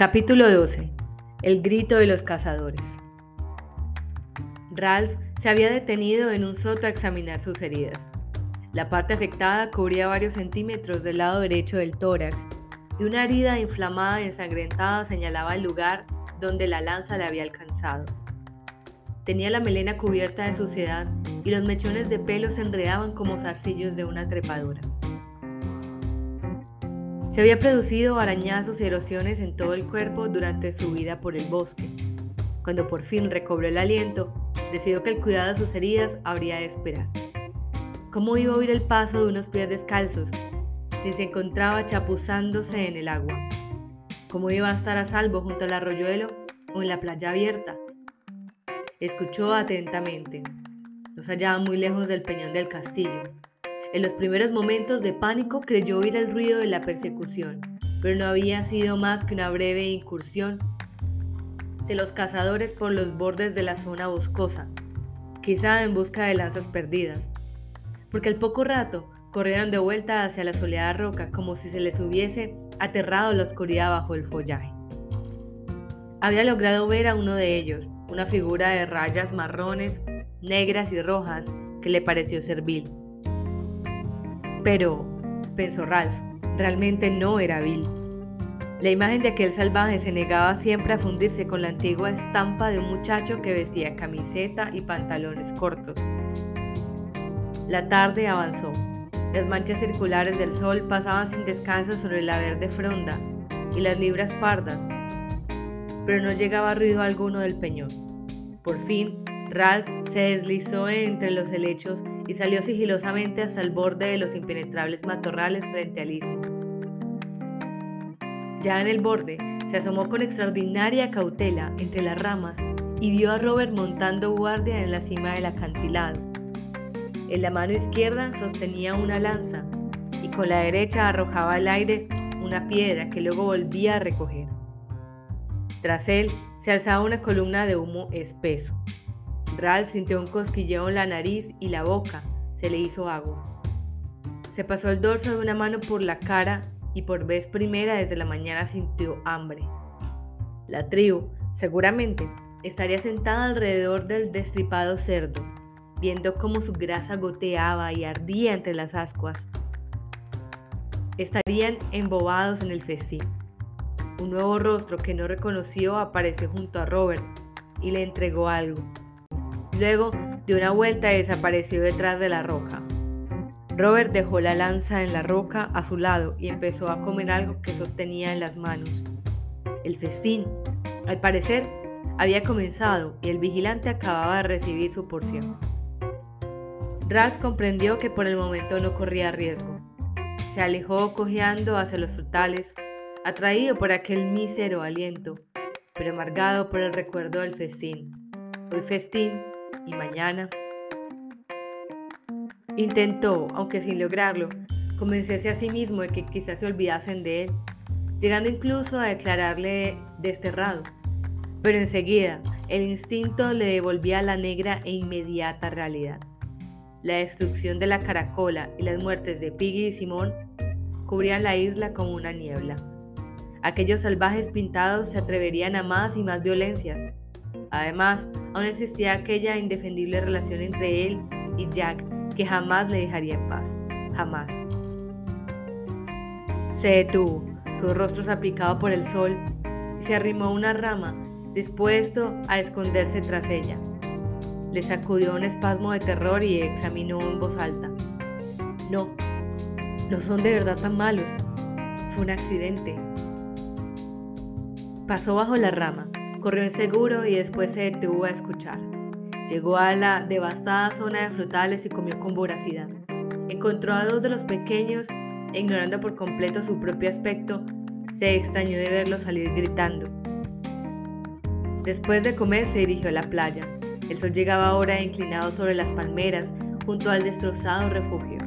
Capítulo 12. El grito de los cazadores. Ralph se había detenido en un soto a examinar sus heridas. La parte afectada cubría varios centímetros del lado derecho del tórax y una herida inflamada y ensangrentada señalaba el lugar donde la lanza le había alcanzado. Tenía la melena cubierta de suciedad y los mechones de pelo se enredaban como zarcillos de una trepadura. Había producido arañazos y erosiones en todo el cuerpo durante su vida por el bosque. Cuando por fin recobró el aliento, decidió que el cuidado de sus heridas habría de esperar. ¿Cómo iba a oír el paso de unos pies descalzos si se encontraba chapuzándose en el agua? ¿Cómo iba a estar a salvo junto al arroyuelo o en la playa abierta? Escuchó atentamente. No se hallaba muy lejos del peñón del castillo. En los primeros momentos de pánico creyó oír el ruido de la persecución, pero no había sido más que una breve incursión de los cazadores por los bordes de la zona boscosa, quizá en busca de lanzas perdidas, porque al poco rato corrieron de vuelta hacia la soleada roca como si se les hubiese aterrado la oscuridad bajo el follaje. Había logrado ver a uno de ellos, una figura de rayas marrones, negras y rojas que le pareció servil. Pero, pensó Ralph, realmente no era Bill. La imagen de aquel salvaje se negaba siempre a fundirse con la antigua estampa de un muchacho que vestía camiseta y pantalones cortos. La tarde avanzó. Las manchas circulares del sol pasaban sin descanso sobre la verde fronda y las libras pardas pero no llegaba ruido alguno del peñón. Por fin, Ralph se deslizó entre los helechos y salió sigilosamente hasta el borde de los impenetrables matorrales frente al istmo. Ya en el borde, se asomó con extraordinaria cautela entre las ramas y vio a Robert montando guardia en la cima del acantilado. En la mano izquierda sostenía una lanza y con la derecha arrojaba al aire una piedra que luego volvía a recoger. Tras él se alzaba una columna de humo espeso. Ralph sintió un cosquilleo en la nariz y la boca. Se le hizo agua. Se pasó el dorso de una mano por la cara y por vez primera desde la mañana sintió hambre. La tribu, seguramente, estaría sentada alrededor del destripado cerdo, viendo cómo su grasa goteaba y ardía entre las ascuas. Estarían embobados en el festín. Un nuevo rostro que no reconoció apareció junto a Robert y le entregó algo. Luego dio una vuelta y desapareció detrás de la roca. Robert dejó la lanza en la roca a su lado y empezó a comer algo que sostenía en las manos. El festín, al parecer, había comenzado y el vigilante acababa de recibir su porción. Ralph comprendió que por el momento no corría riesgo. Se alejó cojeando hacia los frutales atraído por aquel mísero aliento, pero amargado por el recuerdo del festín. Hoy festín y mañana. Intentó, aunque sin lograrlo, convencerse a sí mismo de que quizás se olvidasen de él, llegando incluso a declararle desterrado. Pero enseguida, el instinto le devolvía la negra e inmediata realidad. La destrucción de la caracola y las muertes de Piggy y Simón cubrían la isla como una niebla. Aquellos salvajes pintados se atreverían a más y más violencias. Además, aún existía aquella indefendible relación entre él y Jack que jamás le dejaría en paz. Jamás. Se detuvo, sus rostros aplicados por el sol, y se arrimó a una rama, dispuesto a esconderse tras ella. Le sacudió un espasmo de terror y examinó en voz alta. No, no son de verdad tan malos. Fue un accidente. Pasó bajo la rama, corrió inseguro y después se detuvo a escuchar. Llegó a la devastada zona de frutales y comió con voracidad. Encontró a dos de los pequeños ignorando por completo su propio aspecto, se extrañó de verlos salir gritando. Después de comer se dirigió a la playa. El sol llegaba ahora inclinado sobre las palmeras junto al destrozado refugio.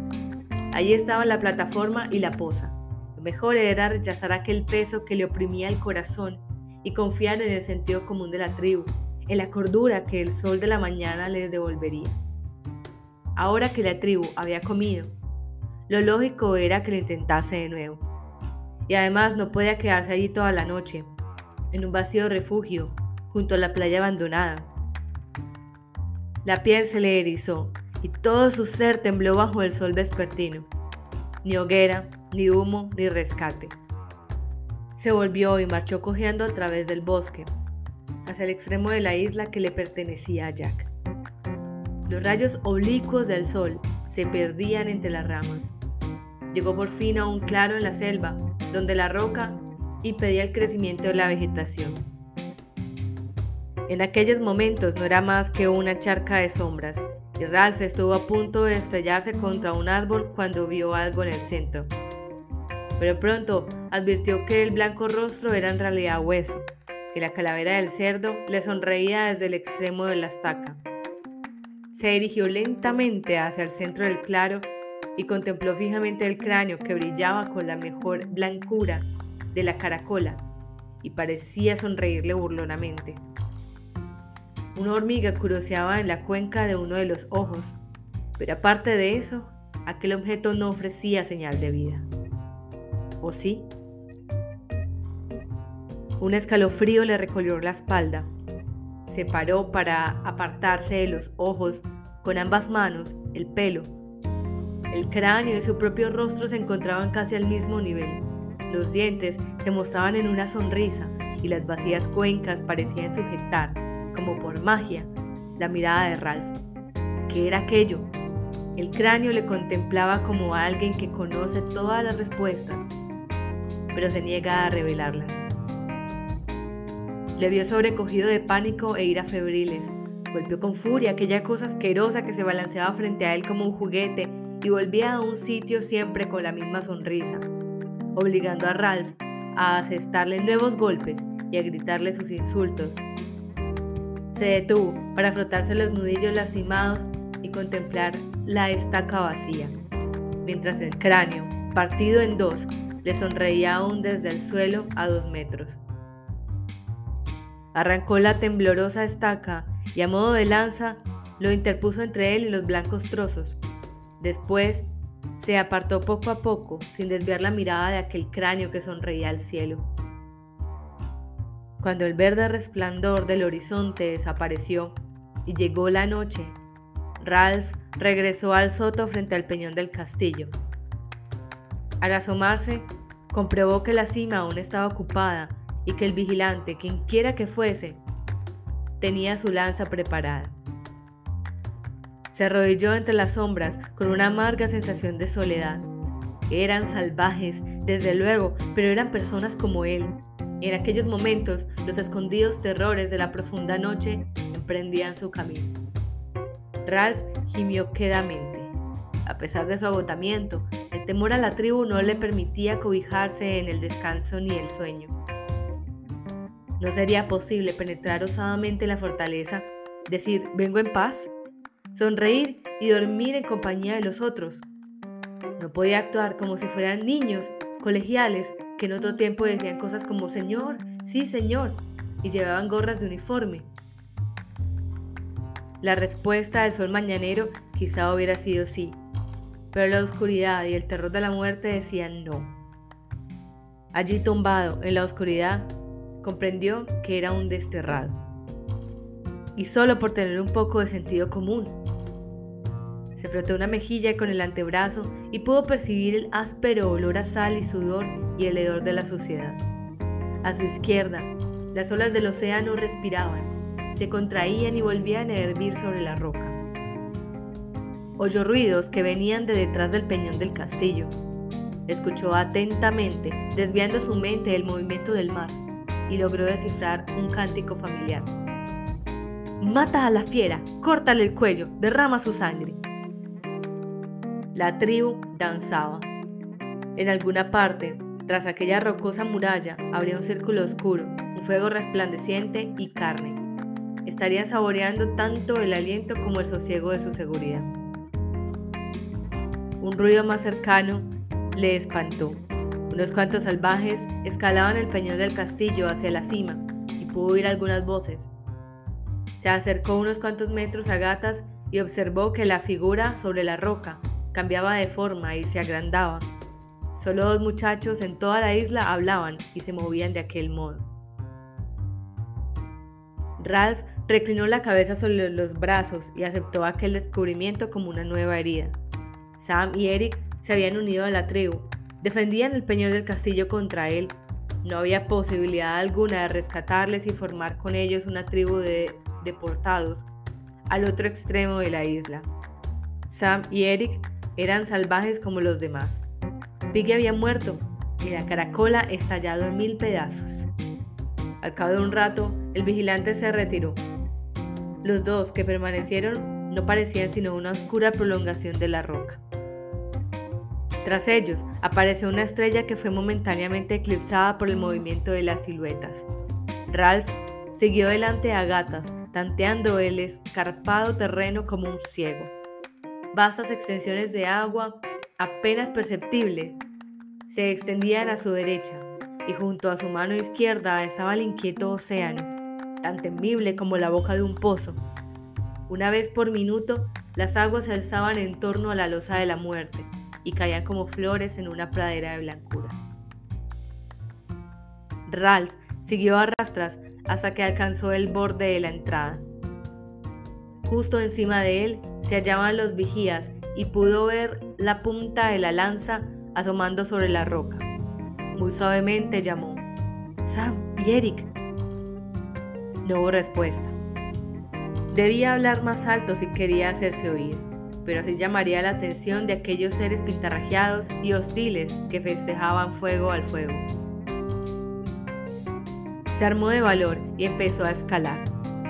Allí estaba la plataforma y la poza. Lo mejor era rechazar aquel peso que le oprimía el corazón y confiar en el sentido común de la tribu, en la cordura que el sol de la mañana les devolvería. Ahora que la tribu había comido, lo lógico era que lo intentase de nuevo. Y además no podía quedarse allí toda la noche. en un vacío refugio junto a la playa abandonada. La piel se le erizó y todo su ser tembló bajo el sol vespertino. Ni hoguera, ni humo, ni rescate. Se volvió y marchó cojeando a través del bosque, hacia el extremo de la isla que le pertenecía a Jack. Los rayos oblicuos del sol se perdían entre las ramas. Llegó por fin a un claro en la selva, donde la roca impedía el crecimiento de la vegetación. En aquellos momentos no era más que una charca de sombras, y Ralph estuvo a punto de estrellarse contra un árbol cuando vio algo en el centro. Pero pronto advirtió que el blanco rostro era en realidad hueso, que la calavera del cerdo le sonreía desde el extremo de la estaca. Se dirigió lentamente hacia el centro del claro y contempló fijamente el cráneo que brillaba con la mejor blancura de la caracola y parecía sonreírle burlonamente. Una hormiga curoseaba en la cuenca de uno de los ojos, pero aparte de eso, aquel objeto no ofrecía señal de vida. ¿O sí? Un escalofrío le recorrió la espalda. Se paró para apartarse de los ojos con ambas manos, el pelo. El cráneo y su propio rostro se encontraban casi al mismo nivel. Los dientes se mostraban en una sonrisa y las vacías cuencas parecían sujetar como por magia, la mirada de Ralph. ¿Qué era aquello? El cráneo le contemplaba como a alguien que conoce todas las respuestas, pero se niega a revelarlas. Le vio sobrecogido de pánico e ira febriles. Golpeó con furia aquella cosa asquerosa que se balanceaba frente a él como un juguete y volvía a un sitio siempre con la misma sonrisa, obligando a Ralph a asestarle nuevos golpes y a gritarle sus insultos, se detuvo para frotarse los nudillos lastimados y contemplar la estaca vacía, mientras el cráneo, partido en dos, le sonreía aún desde el suelo a dos metros. Arrancó la temblorosa estaca y a modo de lanza lo interpuso entre él y los blancos trozos. Después se apartó poco a poco, sin desviar la mirada de aquel cráneo que sonreía al cielo. Cuando el verde resplandor del horizonte desapareció y llegó la noche, Ralph regresó al soto frente al peñón del castillo. Al asomarse, comprobó que la cima aún estaba ocupada y que el vigilante, quienquiera que fuese, tenía su lanza preparada. Se arrodilló entre las sombras con una amarga sensación de soledad. Eran salvajes, desde luego, pero eran personas como él, en aquellos momentos los escondidos terrores de la profunda noche emprendían su camino. Ralph gimió quedamente. A pesar de su agotamiento, temor a la tribu no le permitía cobijarse en el descanso ni el sueño. No sería posible penetrar osadamente en la fortaleza, decir vengo en paz, sonreír y dormir en compañía de los otros. No podía actuar como si fueran niños colegiales que en otro tiempo decían cosas como Señor, sí, Señor, y llevaban gorras de uniforme. La respuesta del sol mañanero quizá hubiera sido sí, pero la oscuridad y el terror de la muerte decían no. Allí tumbado en la oscuridad, comprendió que era un desterrado. Y solo por tener un poco de sentido común. Se frotó una mejilla con el antebrazo y pudo percibir el áspero olor a sal y sudor y el hedor de la suciedad. A su izquierda, las olas del océano respiraban, se contraían y volvían a hervir sobre la roca. Oyó ruidos que venían de detrás del peñón del castillo. Escuchó atentamente, desviando su mente del movimiento del mar, y logró descifrar un cántico familiar. Mata a la fiera, córtale el cuello, derrama su sangre. La tribu danzaba. En alguna parte, tras aquella rocosa muralla habría un círculo oscuro, un fuego resplandeciente y carne. Estarían saboreando tanto el aliento como el sosiego de su seguridad. Un ruido más cercano le espantó. Unos cuantos salvajes escalaban el peñón del castillo hacia la cima y pudo oír algunas voces. Se acercó unos cuantos metros a gatas y observó que la figura sobre la roca cambiaba de forma y se agrandaba, Solo dos muchachos en toda la isla hablaban y se movían de aquel modo. Ralph reclinó la cabeza sobre los brazos y aceptó aquel descubrimiento como una nueva herida. Sam y Eric se habían unido a la tribu, defendían el peñón del castillo contra él. No había posibilidad alguna de rescatarles y formar con ellos una tribu de deportados al otro extremo de la isla. Sam y Eric eran salvajes como los demás. Piggy había muerto y la caracola estallado en mil pedazos. Al cabo de un rato, el vigilante se retiró. Los dos que permanecieron no parecían sino una oscura prolongación de la roca. Tras ellos, apareció una estrella que fue momentáneamente eclipsada por el movimiento de las siluetas. Ralph siguió delante a gatas, tanteando el escarpado terreno como un ciego. Vastas extensiones de agua, apenas perceptibles, se extendían a su derecha, y junto a su mano izquierda estaba el inquieto océano, tan temible como la boca de un pozo. Una vez por minuto, las aguas se alzaban en torno a la losa de la muerte y caían como flores en una pradera de blancura. Ralph siguió a rastras hasta que alcanzó el borde de la entrada. Justo encima de él se hallaban los vigías y pudo ver la punta de la lanza asomando sobre la roca. Muy suavemente llamó, Sam y Eric. No hubo respuesta. Debía hablar más alto si quería hacerse oír, pero así llamaría la atención de aquellos seres pintarrajeados y hostiles que festejaban fuego al fuego. Se armó de valor y empezó a escalar,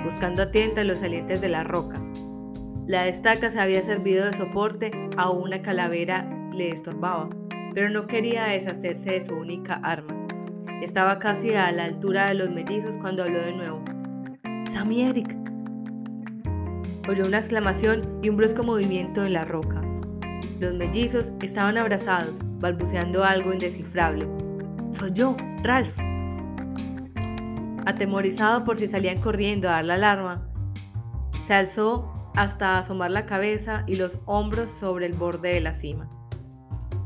buscando atenta los salientes de la roca. La estaca se había servido de soporte a una calavera le estorbaba, pero no quería deshacerse de su única arma. Estaba casi a la altura de los mellizos cuando habló de nuevo. ¡Sammy Eric! Oyó una exclamación y un brusco movimiento en la roca. Los mellizos estaban abrazados, balbuceando algo indescifrable. ¡Soy yo, Ralph! Atemorizado por si salían corriendo a dar la alarma, se alzó hasta asomar la cabeza y los hombros sobre el borde de la cima.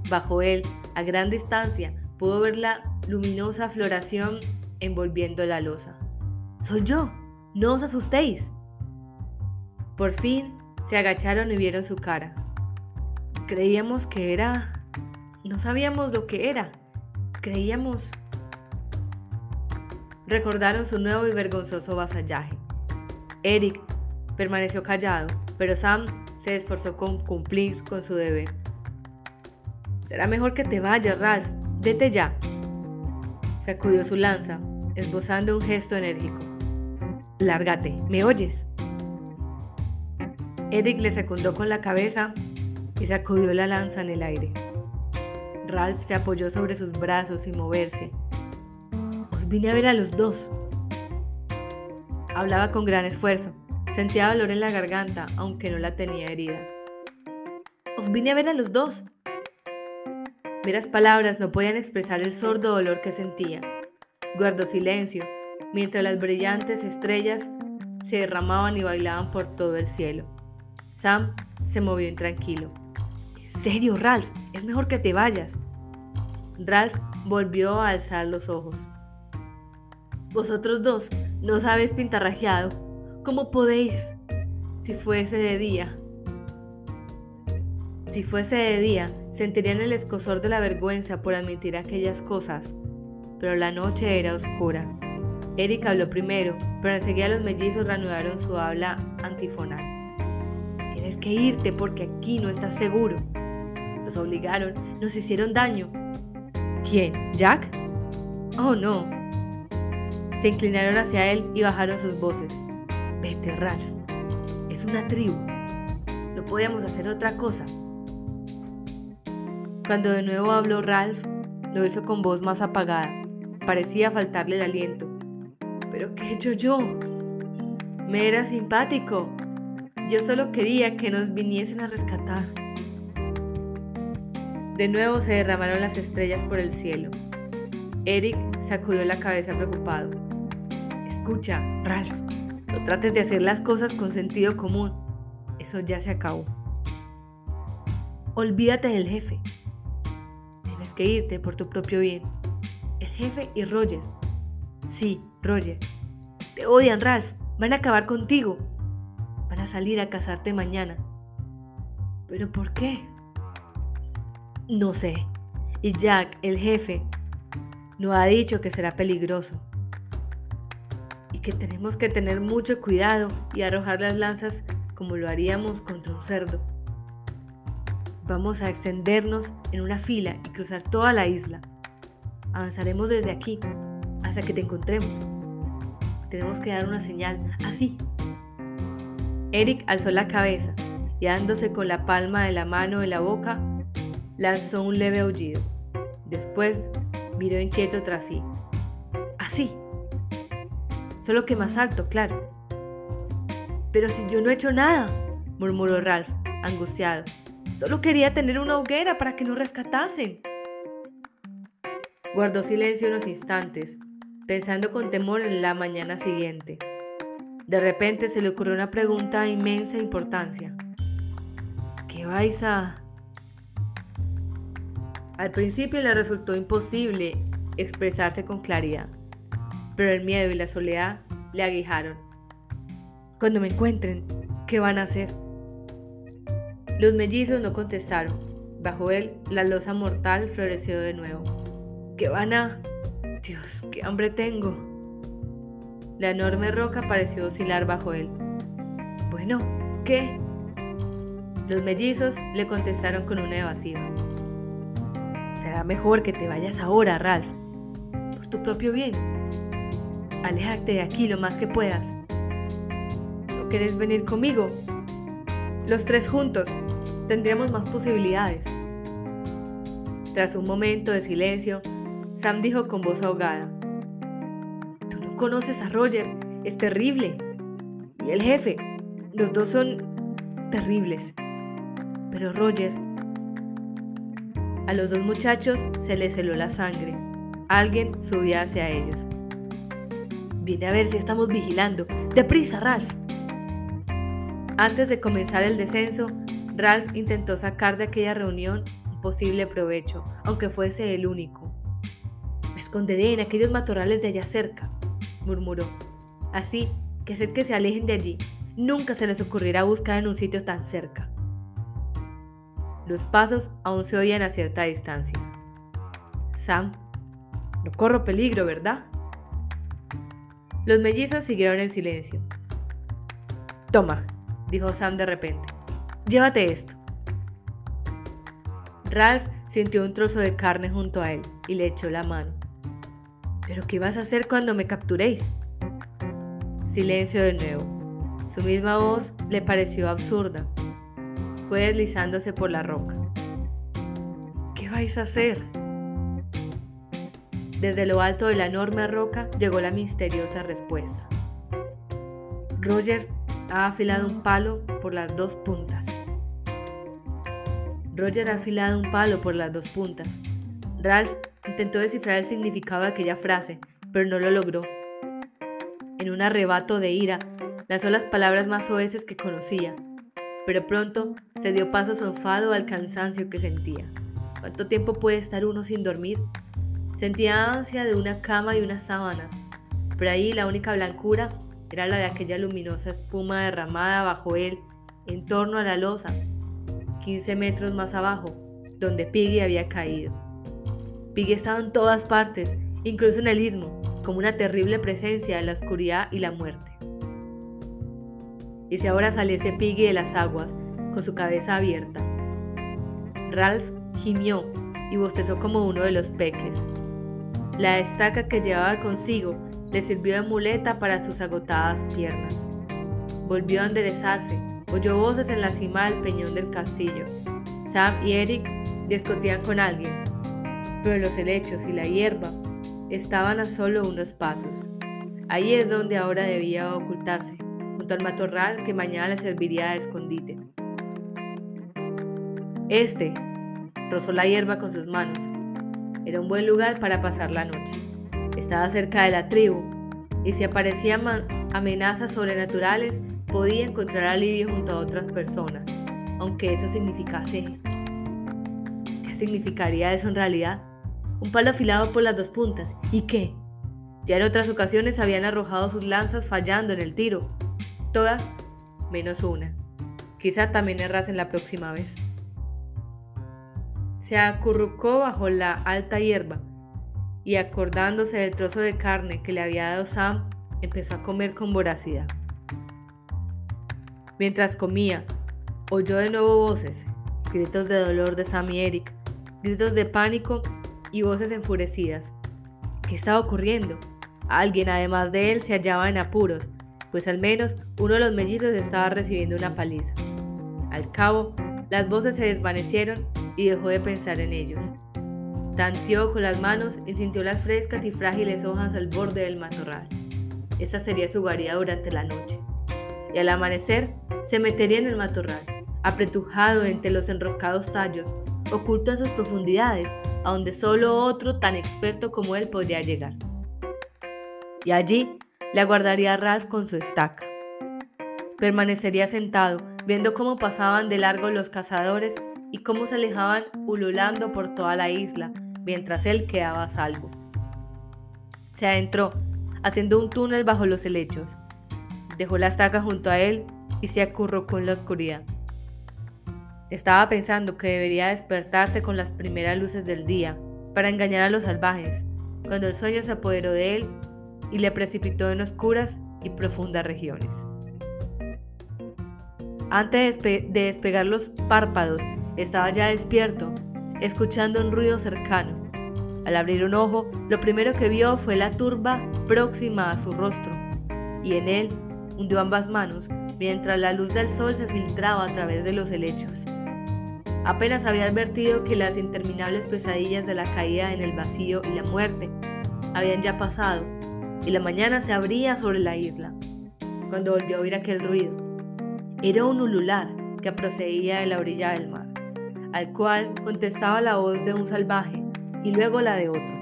Bajo él, a gran distancia, pudo ver la luminosa floración envolviendo la losa. ¡Soy yo! ¡No os asustéis! Por fin se agacharon y vieron su cara. Creíamos que era... No sabíamos lo que era. Creíamos recordaron su nuevo y vergonzoso vasallaje. Eric permaneció callado, pero Sam se esforzó con cumplir con su deber. Será mejor que te vayas, Ralph. Vete ya. Sacudió su lanza, esbozando un gesto enérgico. Lárgate, ¿me oyes? Eric le secundó con la cabeza y sacudió la lanza en el aire. Ralph se apoyó sobre sus brazos sin moverse vine a ver a los dos. Hablaba con gran esfuerzo. Sentía dolor en la garganta, aunque no la tenía herida. Os vine a ver a los dos. Meras palabras no podían expresar el sordo dolor que sentía. Guardó silencio, mientras las brillantes estrellas se derramaban y bailaban por todo el cielo. Sam se movió intranquilo. ¿En serio, Ralph? Es mejor que te vayas. Ralph volvió a alzar los ojos. Vosotros dos no sabéis pintarrajeado. ¿Cómo podéis? Si fuese de día. Si fuese de día, sentirían el escosor de la vergüenza por admitir aquellas cosas. Pero la noche era oscura. Eric habló primero, pero enseguida los mellizos reanudaron su habla antifonal. Tienes que irte porque aquí no estás seguro. Nos obligaron, nos hicieron daño. ¿Quién? ¿Jack? Oh, no, se inclinaron hacia él y bajaron sus voces. Vete, Ralph. Es una tribu. No podíamos hacer otra cosa. Cuando de nuevo habló Ralph, lo hizo con voz más apagada. Parecía faltarle el aliento. ¿Pero qué he hecho yo? Me era simpático. Yo solo quería que nos viniesen a rescatar. De nuevo se derramaron las estrellas por el cielo. Eric sacudió la cabeza preocupado. Escucha, Ralph, no trates de hacer las cosas con sentido común. Eso ya se acabó. Olvídate del jefe. Tienes que irte por tu propio bien. El jefe y Roger. Sí, Roger. Te odian, Ralph. Van a acabar contigo. Van a salir a casarte mañana. ¿Pero por qué? No sé. Y Jack, el jefe, nos ha dicho que será peligroso. Y que tenemos que tener mucho cuidado y arrojar las lanzas como lo haríamos contra un cerdo. Vamos a extendernos en una fila y cruzar toda la isla. Avanzaremos desde aquí hasta que te encontremos. Tenemos que dar una señal así. Eric alzó la cabeza y dándose con la palma de la mano en la boca, lanzó un leve aullido. Después miró inquieto tras sí. Así. Solo que más alto, claro. Pero si yo no he hecho nada, murmuró Ralph, angustiado. Solo quería tener una hoguera para que nos rescatasen. Guardó silencio unos instantes, pensando con temor en la mañana siguiente. De repente se le ocurrió una pregunta de inmensa importancia. ¿Qué vais a...? Al principio le resultó imposible expresarse con claridad, pero el miedo y la soledad le aguijaron. Cuando me encuentren, ¿qué van a hacer? Los mellizos no contestaron. Bajo él, la losa mortal floreció de nuevo. ¿Qué van a...? Dios, qué hambre tengo. La enorme roca pareció oscilar bajo él. Bueno, ¿qué? Los mellizos le contestaron con una evasiva. Será mejor que te vayas ahora, Ralph. Por tu propio bien. Aléjate de aquí lo más que puedas. ¿No quieres venir conmigo? Los tres juntos. Tendríamos más posibilidades. Tras un momento de silencio, Sam dijo con voz ahogada. Conoces a Roger. Es terrible. Y el jefe. Los dos son terribles. Pero Roger a los dos muchachos se les heló la sangre. Alguien subía hacia ellos. Viene a ver si estamos vigilando. ¡Deprisa, Ralph! Antes de comenzar el descenso, Ralph intentó sacar de aquella reunión un posible provecho, aunque fuese el único. Me esconderé en aquellos matorrales de allá cerca, murmuró. Así que sé que se alejen de allí. Nunca se les ocurrirá buscar en un sitio tan cerca. Los pasos aún se oían a cierta distancia. Sam, no corro peligro, ¿verdad? Los mellizos siguieron en silencio. Toma, dijo Sam de repente. Llévate esto. Ralph sintió un trozo de carne junto a él y le echó la mano. ¿Pero qué vas a hacer cuando me capturéis? Silencio de nuevo. Su misma voz le pareció absurda, fue deslizándose por la roca. ¿Qué vais a hacer? Desde lo alto de la enorme roca llegó la misteriosa respuesta. Roger ha afilado un palo por las dos puntas. Roger ha afilado un palo por las dos puntas. Ralph intentó descifrar el significado de aquella frase, pero no lo logró. En un arrebato de ira, lanzó las palabras más soeces que conocía, pero pronto se dio paso sofado al cansancio que sentía. ¿Cuánto tiempo puede estar uno sin dormir? Sentía ansia de una cama y unas sábanas, pero ahí la única blancura era la de aquella luminosa espuma derramada bajo él en torno a la losa, 15 metros más abajo, donde Piggy había caído. Piggy estaba en todas partes, incluso en el istmo, como una terrible presencia de la oscuridad y la muerte y si ahora saliese Piggy de las aguas, con su cabeza abierta. Ralph gimió y bostezó como uno de los peques. La estaca que llevaba consigo le sirvió de muleta para sus agotadas piernas. Volvió a enderezarse, oyó voces en la cima del peñón del castillo. Sam y Eric discutían con alguien, pero los helechos y la hierba estaban a solo unos pasos. Ahí es donde ahora debía ocultarse al matorral que mañana le serviría de escondite. Este rozó la hierba con sus manos. Era un buen lugar para pasar la noche. Estaba cerca de la tribu y si aparecían amenazas sobrenaturales podía encontrar alivio junto a otras personas, aunque eso significase... ¿Qué significaría eso en realidad? Un palo afilado por las dos puntas. ¿Y qué? Ya en otras ocasiones habían arrojado sus lanzas fallando en el tiro, todas menos una. Quizá también errasen la próxima vez. Se acurrucó bajo la alta hierba y acordándose del trozo de carne que le había dado Sam, empezó a comer con voracidad. Mientras comía, oyó de nuevo voces, gritos de dolor de Sam y Eric, gritos de pánico y voces enfurecidas. ¿Qué estaba ocurriendo? Alguien además de él se hallaba en apuros, pues al menos uno de los mellizos estaba recibiendo una paliza. Al cabo, las voces se desvanecieron y dejó de pensar en ellos. Tanteó con las manos y sintió las frescas y frágiles hojas al borde del matorral. Esa sería su guarida durante la noche. Y al amanecer se metería en el matorral, apretujado entre los enroscados tallos, oculto en sus profundidades, a donde solo otro tan experto como él podría llegar. Y allí le aguardaría Ralph con su estaca. Permanecería sentado, viendo cómo pasaban de largo los cazadores y cómo se alejaban ululando por toda la isla, mientras él quedaba a salvo. Se adentró, haciendo un túnel bajo los helechos. Dejó la estaca junto a él y se acurrucó en la oscuridad. Estaba pensando que debería despertarse con las primeras luces del día para engañar a los salvajes, cuando el sueño se apoderó de él y le precipitó en oscuras y profundas regiones. Antes de, despegar los párpados, estaba ya despierto escuchando un ruido cercano. Al abrir un ojo, lo primero que vio fue la turba próxima a su rostro, y en él hundió ambas manos mientras la luz del sol se filtraba a través de los helechos. Apenas había advertido que las interminables pesadillas de la caída en el vacío y la muerte habían ya pasado, y la mañana se abría sobre la isla, cuando volvió a oír aquel ruido. Era un ulular que procedía de la orilla del mar al cual contestaba la voz de un salvaje y luego la de otro.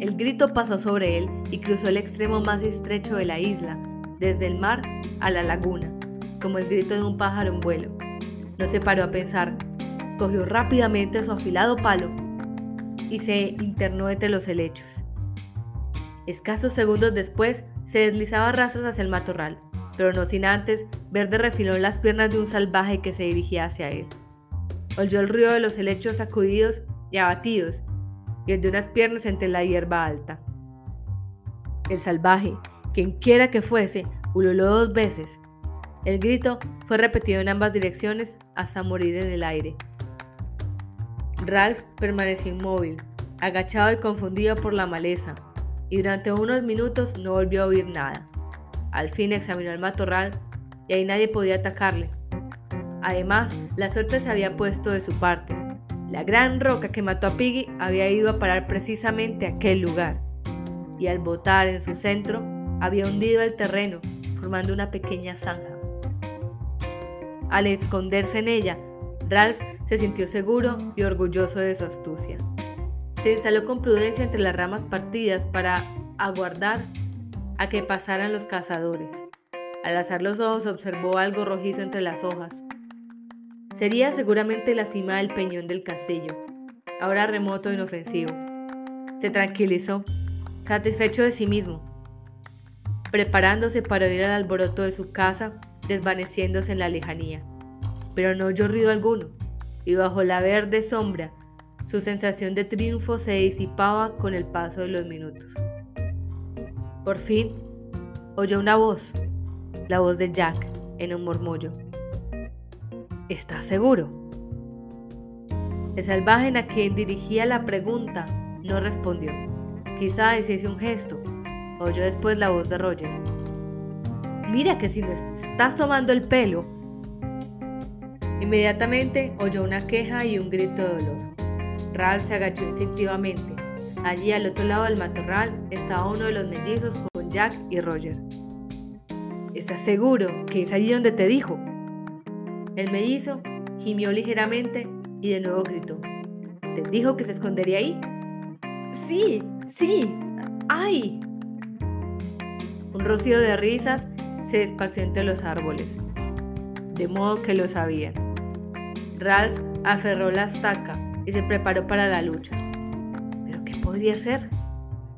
El grito pasó sobre él y cruzó el extremo más estrecho de la isla, desde el mar a la laguna, como el grito de un pájaro en vuelo. No se paró a pensar, cogió rápidamente su afilado palo y se internó entre los helechos. Escasos segundos después, se deslizaba rastros hacia el matorral, pero no sin antes ver de refilón las piernas de un salvaje que se dirigía hacia él. Oyó el ruido de los helechos sacudidos y abatidos, y el de unas piernas entre la hierba alta. El salvaje, quien quiera que fuese, ululó dos veces. El grito fue repetido en ambas direcciones hasta morir en el aire. Ralph permaneció inmóvil, agachado y confundido por la maleza, y durante unos minutos no volvió a oír nada. Al fin examinó el matorral y ahí nadie podía atacarle. Además, la suerte se había puesto de su parte. La gran roca que mató a Piggy había ido a parar precisamente a aquel lugar, y al botar en su centro había hundido el terreno, formando una pequeña zanja. Al esconderse en ella, Ralph se sintió seguro y orgulloso de su astucia. Se instaló con prudencia entre las ramas partidas para aguardar a que pasaran los cazadores. Al alzar los ojos observó algo rojizo entre las hojas. Sería seguramente la cima del peñón del castillo, ahora remoto e inofensivo. Se tranquilizó, satisfecho de sí mismo, preparándose para oír al alboroto de su casa desvaneciéndose en la lejanía. Pero no oyó ruido alguno, y bajo la verde sombra, su sensación de triunfo se disipaba con el paso de los minutos. Por fin, oyó una voz, la voz de Jack, en un murmullo. ¿Estás seguro? El salvaje a quien dirigía la pregunta no respondió. Quizá hiciese un gesto. Oyó después la voz de Roger. Mira que si me estás tomando el pelo. Inmediatamente oyó una queja y un grito de dolor. Ralph se agachó instintivamente. Allí al otro lado del matorral estaba uno de los mellizos con Jack y Roger. ¿Estás seguro que es allí donde te dijo? El mellizo gimió ligeramente y de nuevo gritó. ¿Te dijo que se escondería ahí? Sí, sí, ¡ay! Rocío de risas se esparció entre los árboles, de modo que lo sabían. Ralph aferró la estaca y se preparó para la lucha podría ser?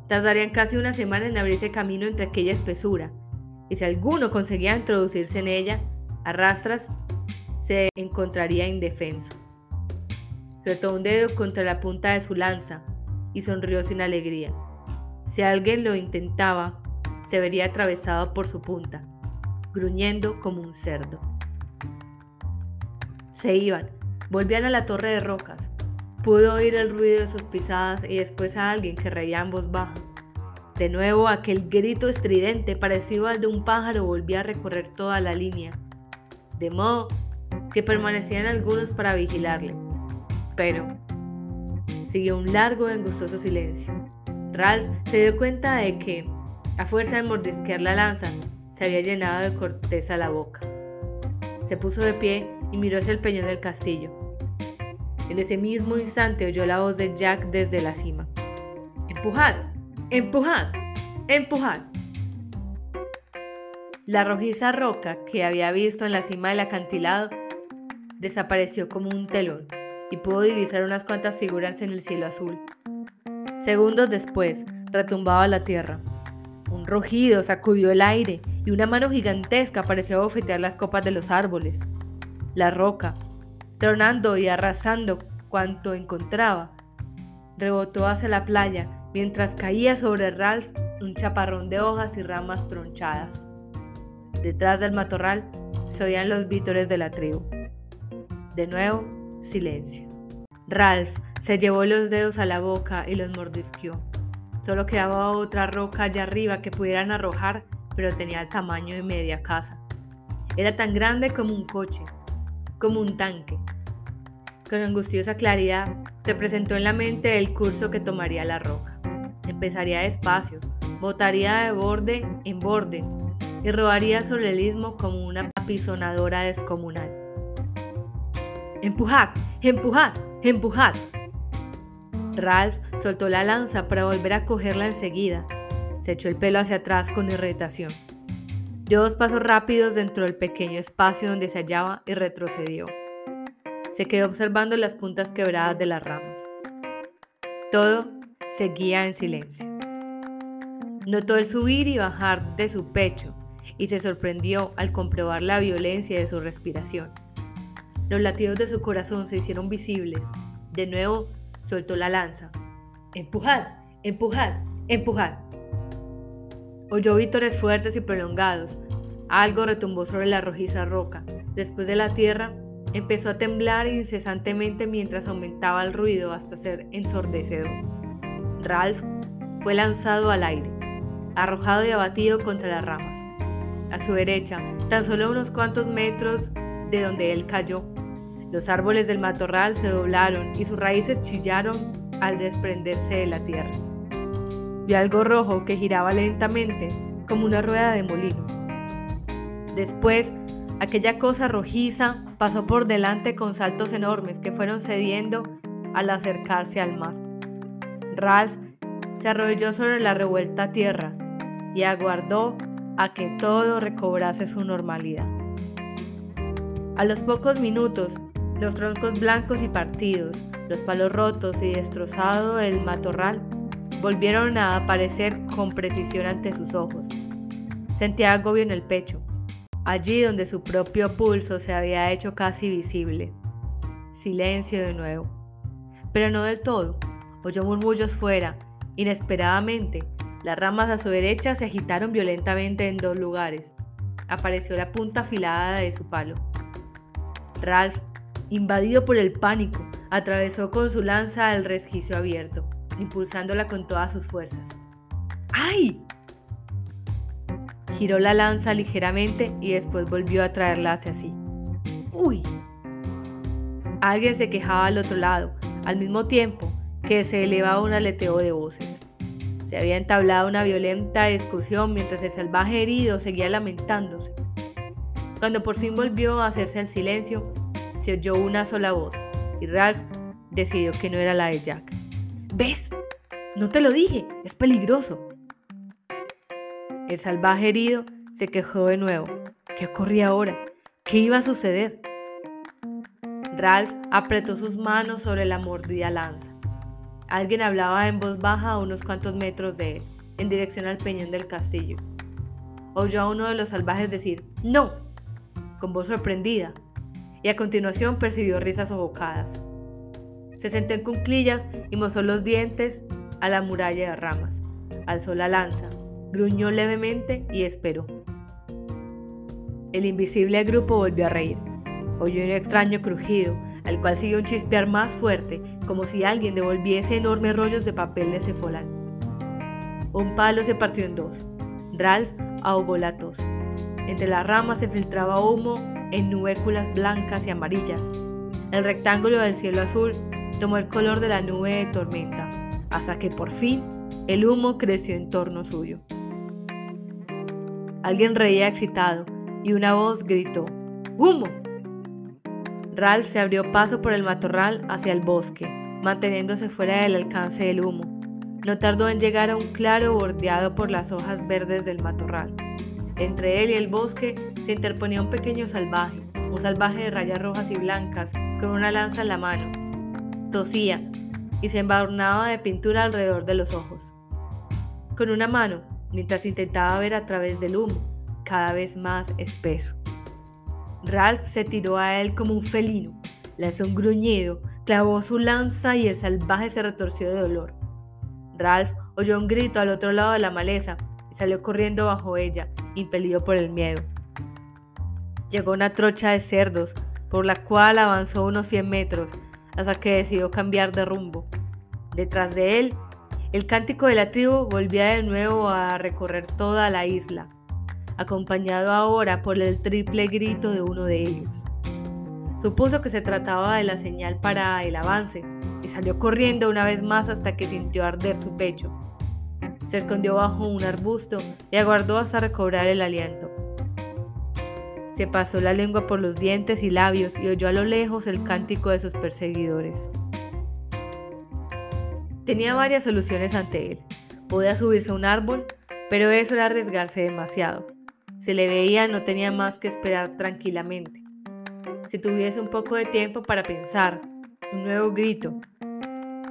Tardarían casi una semana en abrirse camino entre aquella espesura, y si alguno conseguía introducirse en ella, a rastras, se encontraría indefenso. Frotó un dedo contra la punta de su lanza y sonrió sin alegría. Si alguien lo intentaba, se vería atravesado por su punta, gruñendo como un cerdo. Se iban, volvían a la torre de rocas. Pudo oír el ruido de sus pisadas y después a alguien que reía en voz baja. De nuevo aquel grito estridente parecido al de un pájaro volvía a recorrer toda la línea, de modo que permanecían algunos para vigilarle. Pero siguió un largo y angustoso silencio. Ralph se dio cuenta de que, a fuerza de mordisquear la lanza, se había llenado de corteza la boca. Se puso de pie y miró hacia el peñón del castillo. En ese mismo instante oyó la voz de Jack desde la cima. ¡Empujad! ¡Empujad! ¡Empujad! La rojiza roca que había visto en la cima del acantilado desapareció como un telón y pudo divisar unas cuantas figuras en el cielo azul. Segundos después, retumbaba la tierra. Un rugido sacudió el aire y una mano gigantesca pareció bofetear las copas de los árboles. La roca, tronando y arrasando cuanto encontraba, rebotó hacia la playa mientras caía sobre Ralph un chaparrón de hojas y ramas tronchadas. Detrás del matorral se oían los vítores de la tribu. De nuevo, silencio. Ralph se llevó los dedos a la boca y los mordisqueó. Solo quedaba otra roca allá arriba que pudieran arrojar, pero tenía el tamaño de media casa. Era tan grande como un coche, como un tanque. Con angustiosa claridad se presentó en la mente el curso que tomaría la roca. Empezaría despacio, botaría de borde en borde y rodaría sobre el istmo como una apisonadora descomunal. ¡Empujad! ¡Empujad! ¡Empujad! Ralph soltó la lanza para volver a cogerla enseguida. Se echó el pelo hacia atrás con irritación. Dio dos pasos rápidos dentro del pequeño espacio donde se hallaba y retrocedió. Se quedó observando las puntas quebradas de las ramas. Todo seguía en silencio. Notó el subir y bajar de su pecho y se sorprendió al comprobar la violencia de su respiración. Los latidos de su corazón se hicieron visibles. De nuevo soltó la lanza. ¡Empujad! ¡Empujad! ¡Empujad! Oyó vítores fuertes y prolongados. Algo retumbó sobre la rojiza roca. Después de la tierra, empezó a temblar incesantemente mientras aumentaba el ruido hasta ser ensordecedor. Ralph fue lanzado al aire, arrojado y abatido contra las ramas. A su derecha, tan solo unos cuantos metros de donde él cayó, los árboles del matorral se doblaron y sus raíces chillaron al desprenderse de la tierra. Vio algo rojo que giraba lentamente como una rueda de molino. Después, aquella cosa rojiza pasó por delante con saltos enormes que fueron cediendo al acercarse al mar. Ralph se arrodilló sobre la revuelta tierra y aguardó a que todo recobrase su normalidad. A los pocos minutos, los troncos blancos y partidos, los palos rotos y destrozado el matorral volvieron a aparecer con precisión ante sus ojos. Sentía agobio en el pecho, allí donde su propio pulso se había hecho casi visible. Silencio de nuevo. Pero no del todo. Oyó murmullos fuera. Inesperadamente, las ramas a su derecha se agitaron violentamente en dos lugares. Apareció la punta afilada de su palo. Ralph Invadido por el pánico, atravesó con su lanza el resquicio abierto, impulsándola con todas sus fuerzas. ¡Ay! Giró la lanza ligeramente y después volvió a traerla hacia sí. ¡Uy! Alguien se quejaba al otro lado, al mismo tiempo que se elevaba un aleteo de voces. Se había entablado una violenta discusión mientras el salvaje herido seguía lamentándose. Cuando por fin volvió a hacerse el silencio, se oyó una sola voz y Ralph decidió que no era la de Jack. ¿Ves? No te lo dije, es peligroso. El salvaje herido se quejó de nuevo. ¿Qué ocurría ahora? ¿Qué iba a suceder? Ralph apretó sus manos sobre la mordida lanza. Alguien hablaba en voz baja a unos cuantos metros de él, en dirección al peñón del castillo. Oyó a uno de los salvajes decir, ¡No! con voz sorprendida, y a continuación percibió risas sofocadas. Se sentó en cunclillas y mostró los dientes a la muralla de ramas. Alzó la lanza, gruñó levemente y esperó. El invisible grupo volvió a reír. Oyó un extraño crujido, al cual siguió un chispear más fuerte, como si alguien devolviese enormes rollos de papel de cefalán. Un palo se partió en dos. Ralph ahogó la tos. Entre las ramas se filtraba humo en nubéculas blancas y amarillas. El rectángulo del cielo azul tomó el color de la nube de tormenta, hasta que por fin el humo creció en torno suyo. Alguien reía excitado y una voz gritó, ¡Humo! Ralph se abrió paso por el matorral hacia el bosque, manteniéndose fuera del alcance del humo. No tardó en llegar a un claro bordeado por las hojas verdes del matorral. Entre él y el bosque se interponía un pequeño salvaje, un salvaje de rayas rojas y blancas, con una lanza en la mano. Tosía y se embadurnaba de pintura alrededor de los ojos. Con una mano, mientras intentaba ver a través del humo, cada vez más espeso. Ralph se tiró a él como un felino, lanzó un gruñido, clavó su lanza y el salvaje se retorció de dolor. Ralph oyó un grito al otro lado de la maleza y salió corriendo bajo ella, impelido por el miedo. Llegó una trocha de cerdos, por la cual avanzó unos 100 metros, hasta que decidió cambiar de rumbo. Detrás de él, el cántico de la tribu volvía de nuevo a recorrer toda la isla, acompañado ahora por el triple grito de uno de ellos. Supuso que se trataba de la señal para el avance y salió corriendo una vez más hasta que sintió arder su pecho. Se escondió bajo un arbusto y aguardó hasta recobrar el aliento. Se pasó la lengua por los dientes y labios y oyó a lo lejos el cántico de sus perseguidores. Tenía varias soluciones ante él. Podía subirse a un árbol, pero eso era arriesgarse demasiado. Se le veía no tenía más que esperar tranquilamente. Si tuviese un poco de tiempo para pensar, un nuevo grito,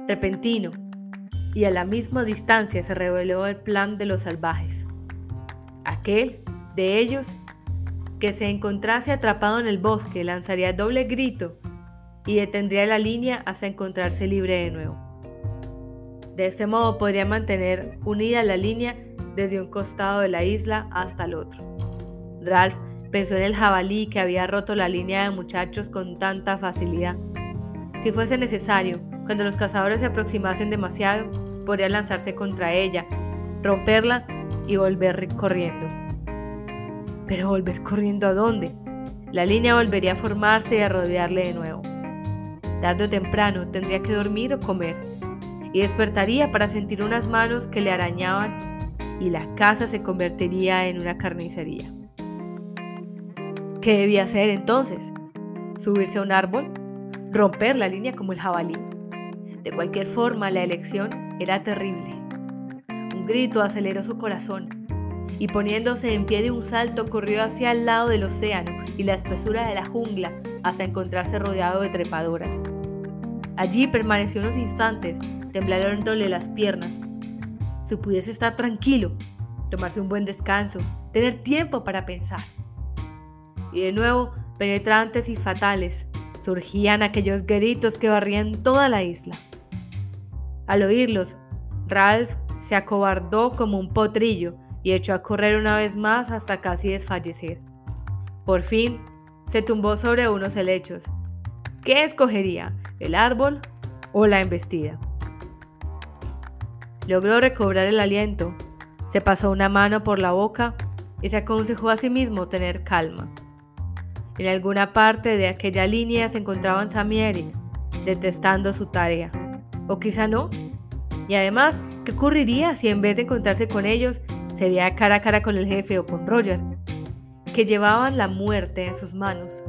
repentino, y a la misma distancia se reveló el plan de los salvajes. Aquel de ellos que se encontrase atrapado en el bosque lanzaría doble grito y detendría la línea hasta encontrarse libre de nuevo. De este modo podría mantener unida la línea desde un costado de la isla hasta el otro. Ralph pensó en el jabalí que había roto la línea de muchachos con tanta facilidad. Si fuese necesario, cuando los cazadores se aproximasen demasiado, podría lanzarse contra ella, romperla y volver corriendo. Pero volver corriendo a dónde? La línea volvería a formarse y a rodearle de nuevo. Tarde o temprano tendría que dormir o comer, y despertaría para sentir unas manos que le arañaban y la casa se convertiría en una carnicería. ¿Qué debía hacer entonces? ¿Subirse a un árbol? ¿Romper la línea como el jabalí? De cualquier forma, la elección era terrible. Un grito aceleró su corazón y poniéndose en pie de un salto corrió hacia el lado del océano y la espesura de la jungla hasta encontrarse rodeado de trepadoras. Allí permaneció unos instantes, temblándole las piernas. Si pudiese estar tranquilo, tomarse un buen descanso, tener tiempo para pensar. Y de nuevo, penetrantes y fatales, surgían aquellos gritos que barrían toda la isla. Al oírlos, Ralph se acobardó como un potrillo y echó a correr una vez más hasta casi desfallecer. Por fin, se tumbó sobre unos helechos. ¿Qué escogería, el árbol o la embestida? Logró recobrar el aliento, se pasó una mano por la boca y se aconsejó a sí mismo tener calma. En alguna parte de aquella línea se encontraban Sam detestando su tarea. O quizá no. Y además, ¿qué ocurriría si en vez de encontrarse con ellos, se veía cara a cara con el jefe o con Roger, que llevaban la muerte en sus manos.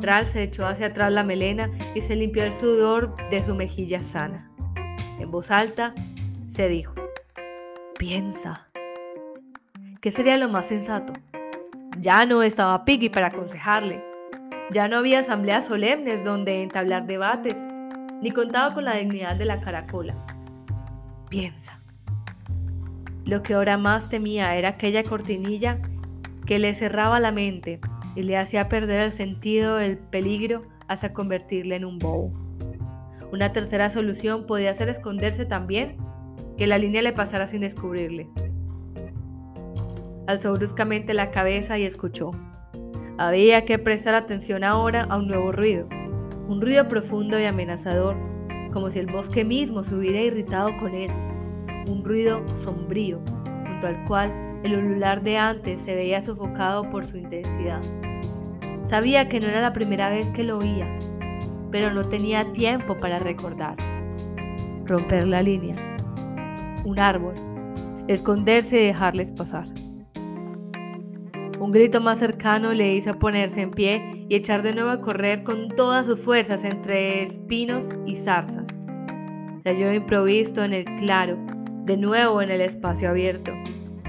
Ralph se echó hacia atrás la melena y se limpió el sudor de su mejilla sana. En voz alta se dijo, piensa, ¿qué sería lo más sensato? Ya no estaba Piggy para aconsejarle. Ya no había asambleas solemnes donde entablar debates, ni contaba con la dignidad de la caracola. Piensa. Lo que ahora más temía era aquella cortinilla que le cerraba la mente y le hacía perder el sentido del peligro hasta convertirle en un bobo. Una tercera solución podía ser esconderse también, que la línea le pasara sin descubrirle. Alzó bruscamente la cabeza y escuchó. Había que prestar atención ahora a un nuevo ruido, un ruido profundo y amenazador, como si el bosque mismo se hubiera irritado con él, un ruido sombrío, junto al cual el ulular de antes se veía sofocado por su intensidad. Sabía que no era la primera vez que lo oía, pero no tenía tiempo para recordar. Romper la línea. Un árbol. Esconderse y dejarles pasar. Un grito más cercano le hizo ponerse en pie y echar de nuevo a correr con todas sus fuerzas entre espinos y zarzas. Se halló improvisto en el claro, de nuevo en el espacio abierto.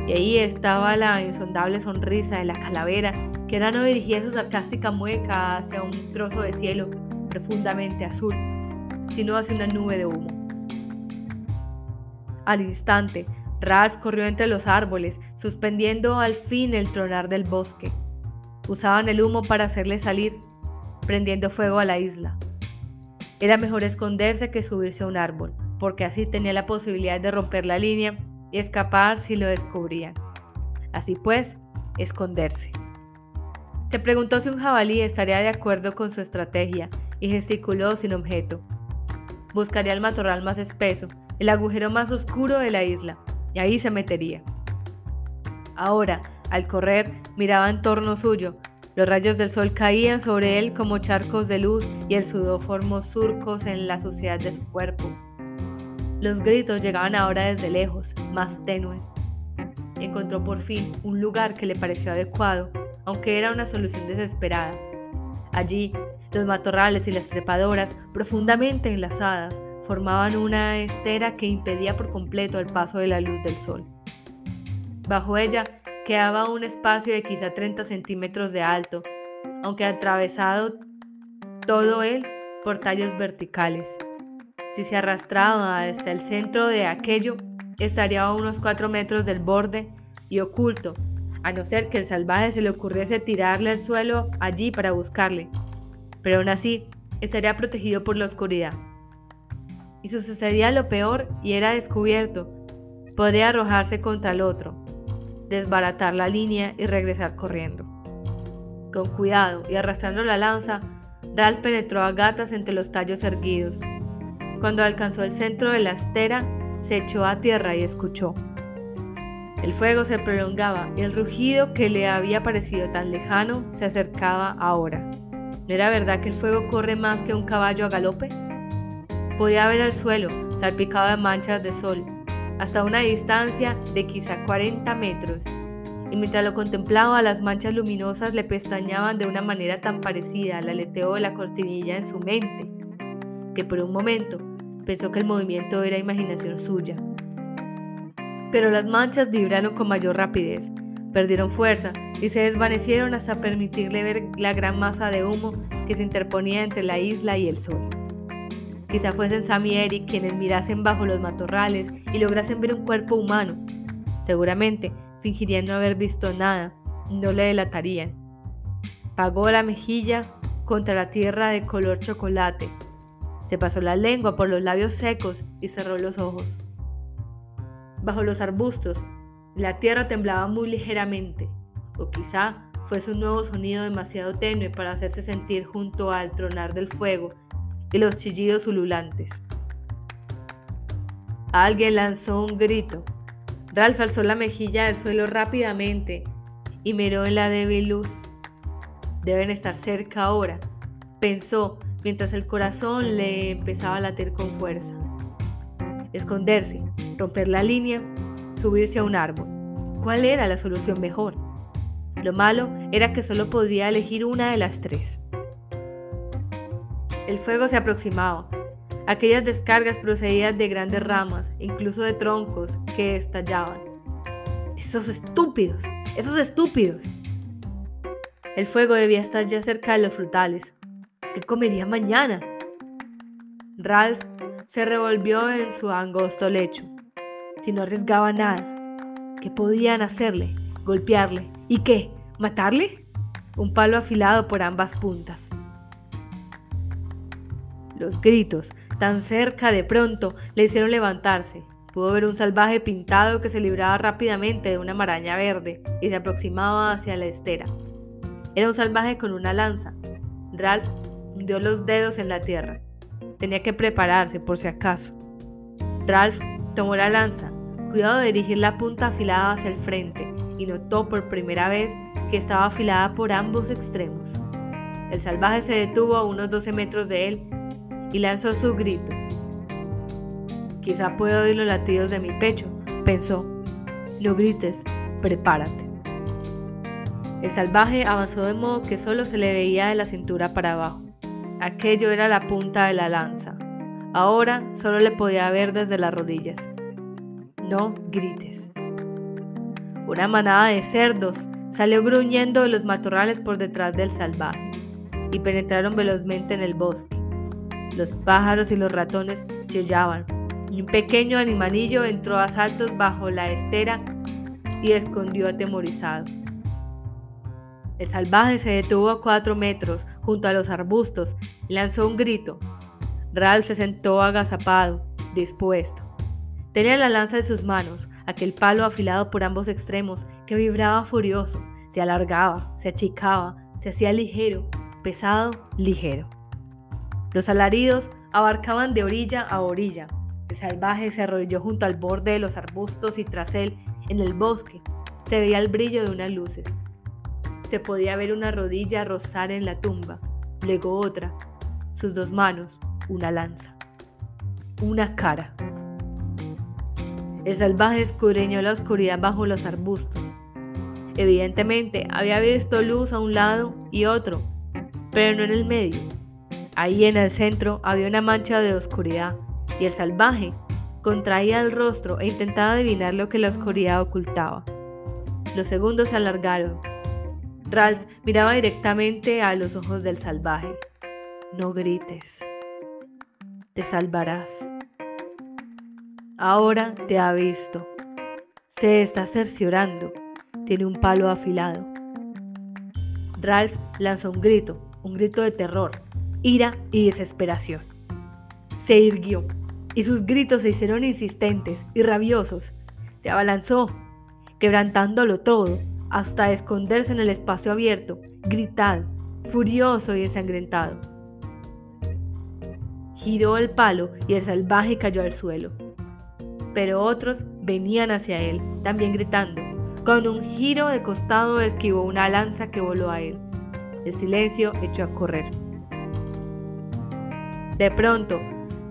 Y ahí estaba la insondable sonrisa de la calavera, que ahora no dirigía su sarcástica mueca hacia un trozo de cielo profundamente azul, sino hacia una nube de humo. Al instante, Ralph corrió entre los árboles, suspendiendo al fin el tronar del bosque. Usaban el humo para hacerle salir, prendiendo fuego a la isla. Era mejor esconderse que subirse a un árbol, porque así tenía la posibilidad de romper la línea y escapar si lo descubrían. Así pues, esconderse. Se preguntó si un jabalí estaría de acuerdo con su estrategia y gesticuló sin objeto. Buscaría el matorral más espeso, el agujero más oscuro de la isla, y ahí se metería. Ahora, al correr, miraba en torno suyo. Los rayos del sol caían sobre él como charcos de luz y el sudor formó surcos en la suciedad de su cuerpo. Los gritos llegaban ahora desde lejos, más tenues. Encontró por fin un lugar que le pareció adecuado, aunque era una solución desesperada. Allí, los matorrales y las trepadoras, profundamente enlazadas, formaban una estera que impedía por completo el paso de la luz del sol. Bajo ella quedaba un espacio de quizá 30 centímetros de alto, aunque atravesado todo él por tallos verticales. Si se arrastraba hasta el centro de aquello, estaría a unos 4 metros del borde y oculto, a no ser que el salvaje se le ocurriese tirarle al suelo allí para buscarle. Pero aún así, estaría protegido por la oscuridad. Y sucedería lo peor y era descubierto. Podría arrojarse contra el otro, desbaratar la línea y regresar corriendo. Con cuidado y arrastrando la lanza, Dal penetró a gatas entre los tallos erguidos cuando alcanzó el centro de la estera, se echó a tierra y escuchó. El fuego se prolongaba y el rugido que le había parecido tan lejano se acercaba ahora. ¿No era verdad que el fuego corre más que un caballo a galope? Podía ver el suelo, salpicado de manchas de sol, hasta una distancia de quizá 40 metros, y mientras lo contemplaba las manchas luminosas le pestañaban de una manera tan parecida al aleteo de la cortinilla en su mente, que por un momento pensó que el movimiento era imaginación suya. Pero las manchas vibraron con mayor rapidez, perdieron fuerza y se desvanecieron hasta permitirle ver la gran masa de humo que se interponía entre la isla y el sol. Quizá fuesen Sam y Eric quienes mirasen bajo los matorrales y lograsen ver un cuerpo humano. Seguramente fingirían no haber visto nada, no le delatarían. Pagó la mejilla contra la tierra de color chocolate se pasó la lengua por los labios secos y cerró los ojos. Bajo los arbustos, la tierra temblaba muy ligeramente, o quizá fuese un nuevo sonido demasiado tenue para hacerse sentir junto al tronar del fuego y los chillidos ululantes. Alguien lanzó un grito. Ralph alzó la mejilla del suelo rápidamente y miró en la débil luz. Deben estar cerca ahora, pensó mientras el corazón le empezaba a latir con fuerza. Esconderse, romper la línea, subirse a un árbol. ¿Cuál era la solución mejor? Lo malo era que solo podía elegir una de las tres. El fuego se aproximaba. Aquellas descargas procedían de grandes ramas, incluso de troncos, que estallaban. Esos estúpidos, esos estúpidos. El fuego debía estar ya cerca de los frutales, ¿Qué comería mañana? Ralph se revolvió en su angosto lecho. Si no arriesgaba nada, ¿qué podían hacerle? ¿Golpearle? ¿Y qué? ¿Matarle? Un palo afilado por ambas puntas. Los gritos, tan cerca de pronto, le hicieron levantarse. Pudo ver un salvaje pintado que se libraba rápidamente de una maraña verde y se aproximaba hacia la estera. Era un salvaje con una lanza. Ralph hundió los dedos en la tierra. Tenía que prepararse por si acaso. Ralph tomó la lanza, cuidado de dirigir la punta afilada hacia el frente, y notó por primera vez que estaba afilada por ambos extremos. El salvaje se detuvo a unos 12 metros de él y lanzó su grito. Quizá puedo oír los latidos de mi pecho, pensó. No grites, prepárate. El salvaje avanzó de modo que solo se le veía de la cintura para abajo. Aquello era la punta de la lanza. Ahora solo le podía ver desde las rodillas. No grites. Una manada de cerdos salió gruñendo de los matorrales por detrás del salvaje y penetraron velozmente en el bosque. Los pájaros y los ratones chillaban y un pequeño animalillo entró a saltos bajo la estera y escondió atemorizado. El salvaje se detuvo a cuatro metros junto a los arbustos lanzó un grito. Ralph se sentó agazapado, dispuesto. Tenía la lanza en sus manos, aquel palo afilado por ambos extremos que vibraba furioso, se alargaba, se achicaba, se hacía ligero, pesado, ligero. Los alaridos abarcaban de orilla a orilla. El salvaje se arrodilló junto al borde de los arbustos y tras él, en el bosque, se veía el brillo de unas luces. Se podía ver una rodilla rozar en la tumba, luego otra, sus dos manos, una lanza, una cara. El salvaje escudriñó la oscuridad bajo los arbustos. Evidentemente había visto luz a un lado y otro, pero no en el medio. Ahí en el centro había una mancha de oscuridad y el salvaje contraía el rostro e intentaba adivinar lo que la oscuridad ocultaba. Los segundos se alargaron Ralph miraba directamente a los ojos del salvaje. No grites. Te salvarás. Ahora te ha visto. Se está cerciorando. Tiene un palo afilado. Ralph lanzó un grito, un grito de terror, ira y desesperación. Se irguió y sus gritos se hicieron insistentes y rabiosos. Se abalanzó, quebrantándolo todo, hasta esconderse en el espacio abierto, gritando, furioso y ensangrentado. Giró el palo y el salvaje cayó al suelo. Pero otros venían hacia él, también gritando. Con un giro de costado esquivó una lanza que voló a él. El silencio echó a correr. De pronto,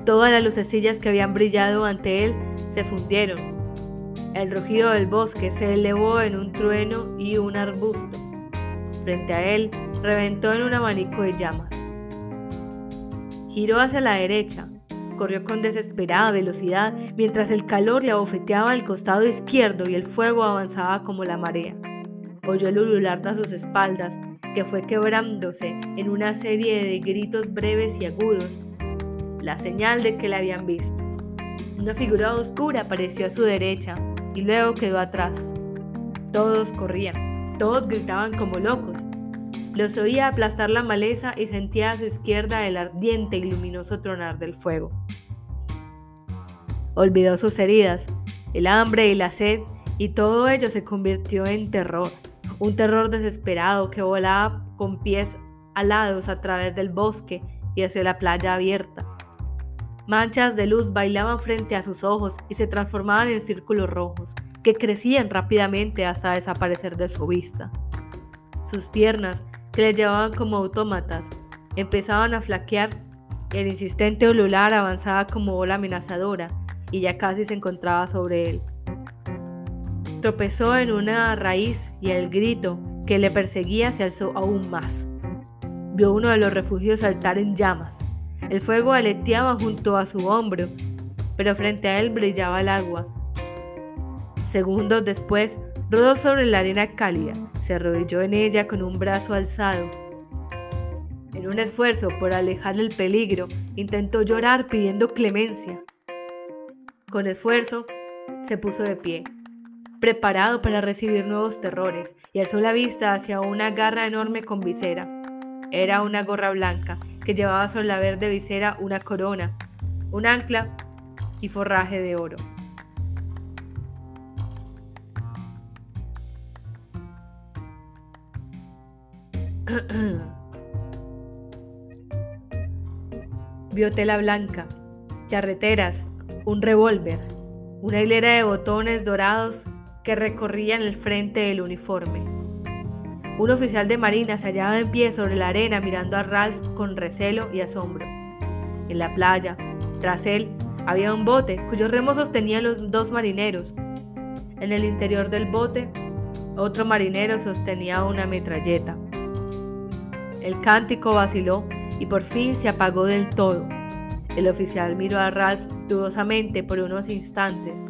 todas las lucecillas que habían brillado ante él se fundieron el rugido del bosque se elevó en un trueno y un arbusto. Frente a él reventó en un abanico de llamas. Giró hacia la derecha, corrió con desesperada velocidad mientras el calor le abofeteaba al costado izquierdo y el fuego avanzaba como la marea. Oyó el ulular de sus espaldas, que fue quebrándose en una serie de gritos breves y agudos, la señal de que le habían visto. Una figura oscura apareció a su derecha, y luego quedó atrás. Todos corrían, todos gritaban como locos. Los oía aplastar la maleza y sentía a su izquierda el ardiente y luminoso tronar del fuego. Olvidó sus heridas, el hambre y la sed, y todo ello se convirtió en terror, un terror desesperado que volaba con pies alados a través del bosque y hacia la playa abierta. Manchas de luz bailaban frente a sus ojos y se transformaban en círculos rojos, que crecían rápidamente hasta desaparecer de su vista. Sus piernas, que le llevaban como autómatas, empezaban a flaquear el insistente ulular avanzaba como bola amenazadora y ya casi se encontraba sobre él. Tropezó en una raíz y el grito que le perseguía se alzó aún más. Vio uno de los refugios saltar en llamas el fuego aleteaba junto a su hombro, pero frente a él brillaba el agua. Segundos después, rodó sobre la arena cálida, se arrodilló en ella con un brazo alzado. En un esfuerzo por alejar el peligro, intentó llorar pidiendo clemencia. Con esfuerzo, se puso de pie, preparado para recibir nuevos terrores, y alzó la vista hacia una garra enorme con visera. Era una gorra blanca que llevaba sobre la verde visera una corona, un ancla y forraje de oro. Vio tela blanca, charreteras, un revólver, una hilera de botones dorados que recorrían el frente del uniforme. Un oficial de marina se hallaba en pie sobre la arena mirando a Ralph con recelo y asombro. En la playa, tras él, había un bote cuyos remos sostenían los dos marineros. En el interior del bote, otro marinero sostenía una metralleta. El cántico vaciló y por fin se apagó del todo. El oficial miró a Ralph dudosamente por unos instantes.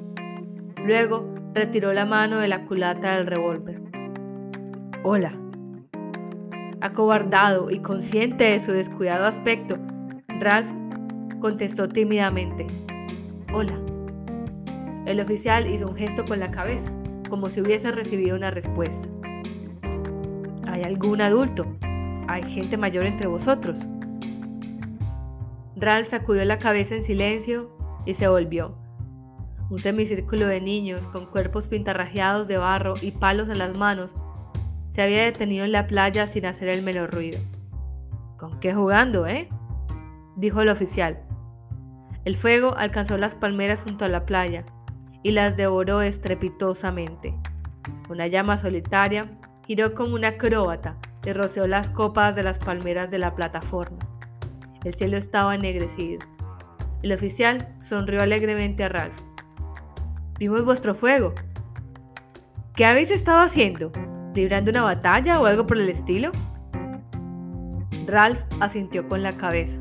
Luego retiró la mano de la culata del revólver. Hola. Acobardado y consciente de su descuidado aspecto, Ralph contestó tímidamente. Hola. El oficial hizo un gesto con la cabeza, como si hubiese recibido una respuesta. ¿Hay algún adulto? ¿Hay gente mayor entre vosotros? Ralph sacudió la cabeza en silencio y se volvió. Un semicírculo de niños con cuerpos pintarrajeados de barro y palos en las manos se había detenido en la playa sin hacer el menor ruido. ¿Con qué jugando, eh? dijo el oficial. El fuego alcanzó las palmeras junto a la playa y las devoró estrepitosamente. Una llama solitaria giró como una acróbata y roceó las copas de las palmeras de la plataforma. El cielo estaba ennegrecido. El oficial sonrió alegremente a Ralph. Vimos vuestro fuego. ¿Qué habéis estado haciendo? ¿Librando una batalla o algo por el estilo? Ralph asintió con la cabeza.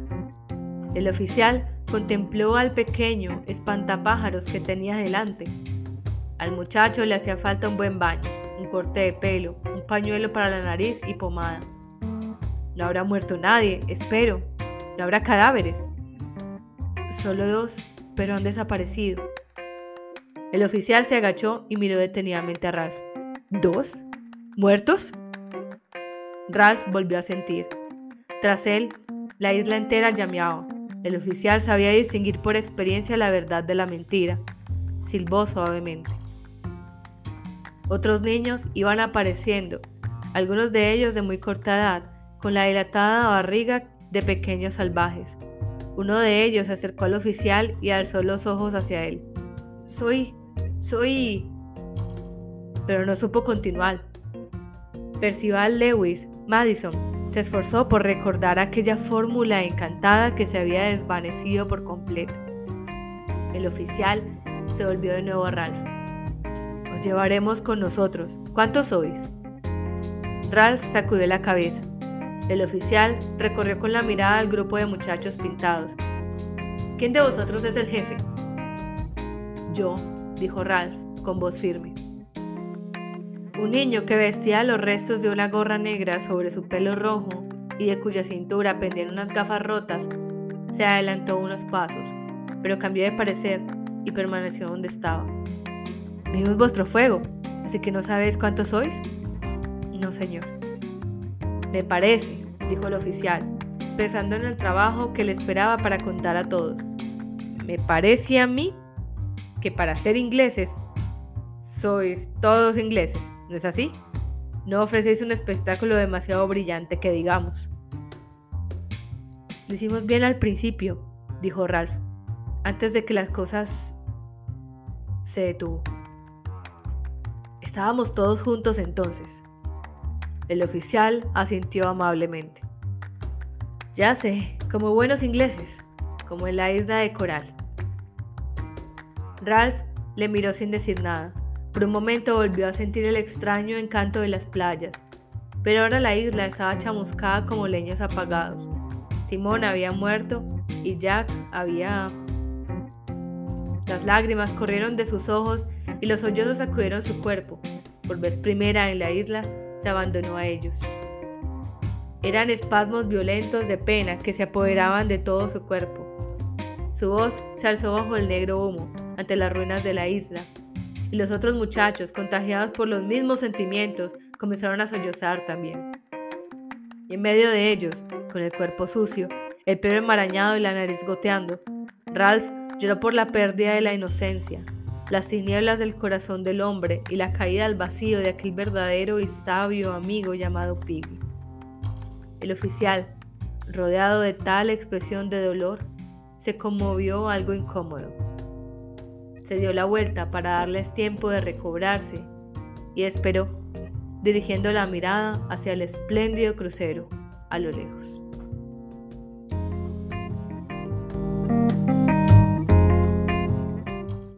El oficial contempló al pequeño espantapájaros que tenía delante. Al muchacho le hacía falta un buen baño, un corte de pelo, un pañuelo para la nariz y pomada. No habrá muerto nadie, espero. No habrá cadáveres. Solo dos, pero han desaparecido. El oficial se agachó y miró detenidamente a Ralph. ¿Dos? ¿Muertos? Ralph volvió a sentir. Tras él, la isla entera llameaba. El oficial sabía distinguir por experiencia la verdad de la mentira. Silbó suavemente. Otros niños iban apareciendo, algunos de ellos de muy corta edad, con la dilatada barriga de pequeños salvajes. Uno de ellos se acercó al oficial y alzó los ojos hacia él. Soy... soy... Pero no supo continuar. Percival Lewis Madison se esforzó por recordar aquella fórmula encantada que se había desvanecido por completo. El oficial se volvió de nuevo a Ralph llevaremos con nosotros. ¿Cuántos sois? Ralph sacudió la cabeza. El oficial recorrió con la mirada al grupo de muchachos pintados. ¿Quién de vosotros es el jefe? Yo, dijo Ralph, con voz firme. Un niño que vestía los restos de una gorra negra sobre su pelo rojo y de cuya cintura pendían unas gafas rotas, se adelantó unos pasos, pero cambió de parecer y permaneció donde estaba. Vimos vuestro fuego, así que no sabéis cuántos sois. No, señor. Me parece, dijo el oficial, pensando en el trabajo que le esperaba para contar a todos. Me parece a mí que para ser ingleses sois todos ingleses, ¿no es así? No ofrecéis un espectáculo demasiado brillante que digamos. Lo hicimos bien al principio, dijo Ralph, antes de que las cosas se detuvo. Estábamos todos juntos entonces. El oficial asintió amablemente. Ya sé, como buenos ingleses, como en la isla de Coral. Ralph le miró sin decir nada. Por un momento volvió a sentir el extraño encanto de las playas, pero ahora la isla estaba chamuscada como leños apagados. Simón había muerto y Jack había... Las lágrimas corrieron de sus ojos y los sollozos sacudieron su cuerpo. Por vez primera en la isla, se abandonó a ellos. Eran espasmos violentos de pena que se apoderaban de todo su cuerpo. Su voz se alzó bajo el negro humo ante las ruinas de la isla, y los otros muchachos, contagiados por los mismos sentimientos, comenzaron a sollozar también. Y en medio de ellos, con el cuerpo sucio, el pelo enmarañado y la nariz goteando, Ralph lloró por la pérdida de la inocencia, las tinieblas del corazón del hombre y la caída al vacío de aquel verdadero y sabio amigo llamado Piggy. El oficial, rodeado de tal expresión de dolor, se conmovió algo incómodo. Se dio la vuelta para darles tiempo de recobrarse y esperó, dirigiendo la mirada hacia el espléndido crucero a lo lejos.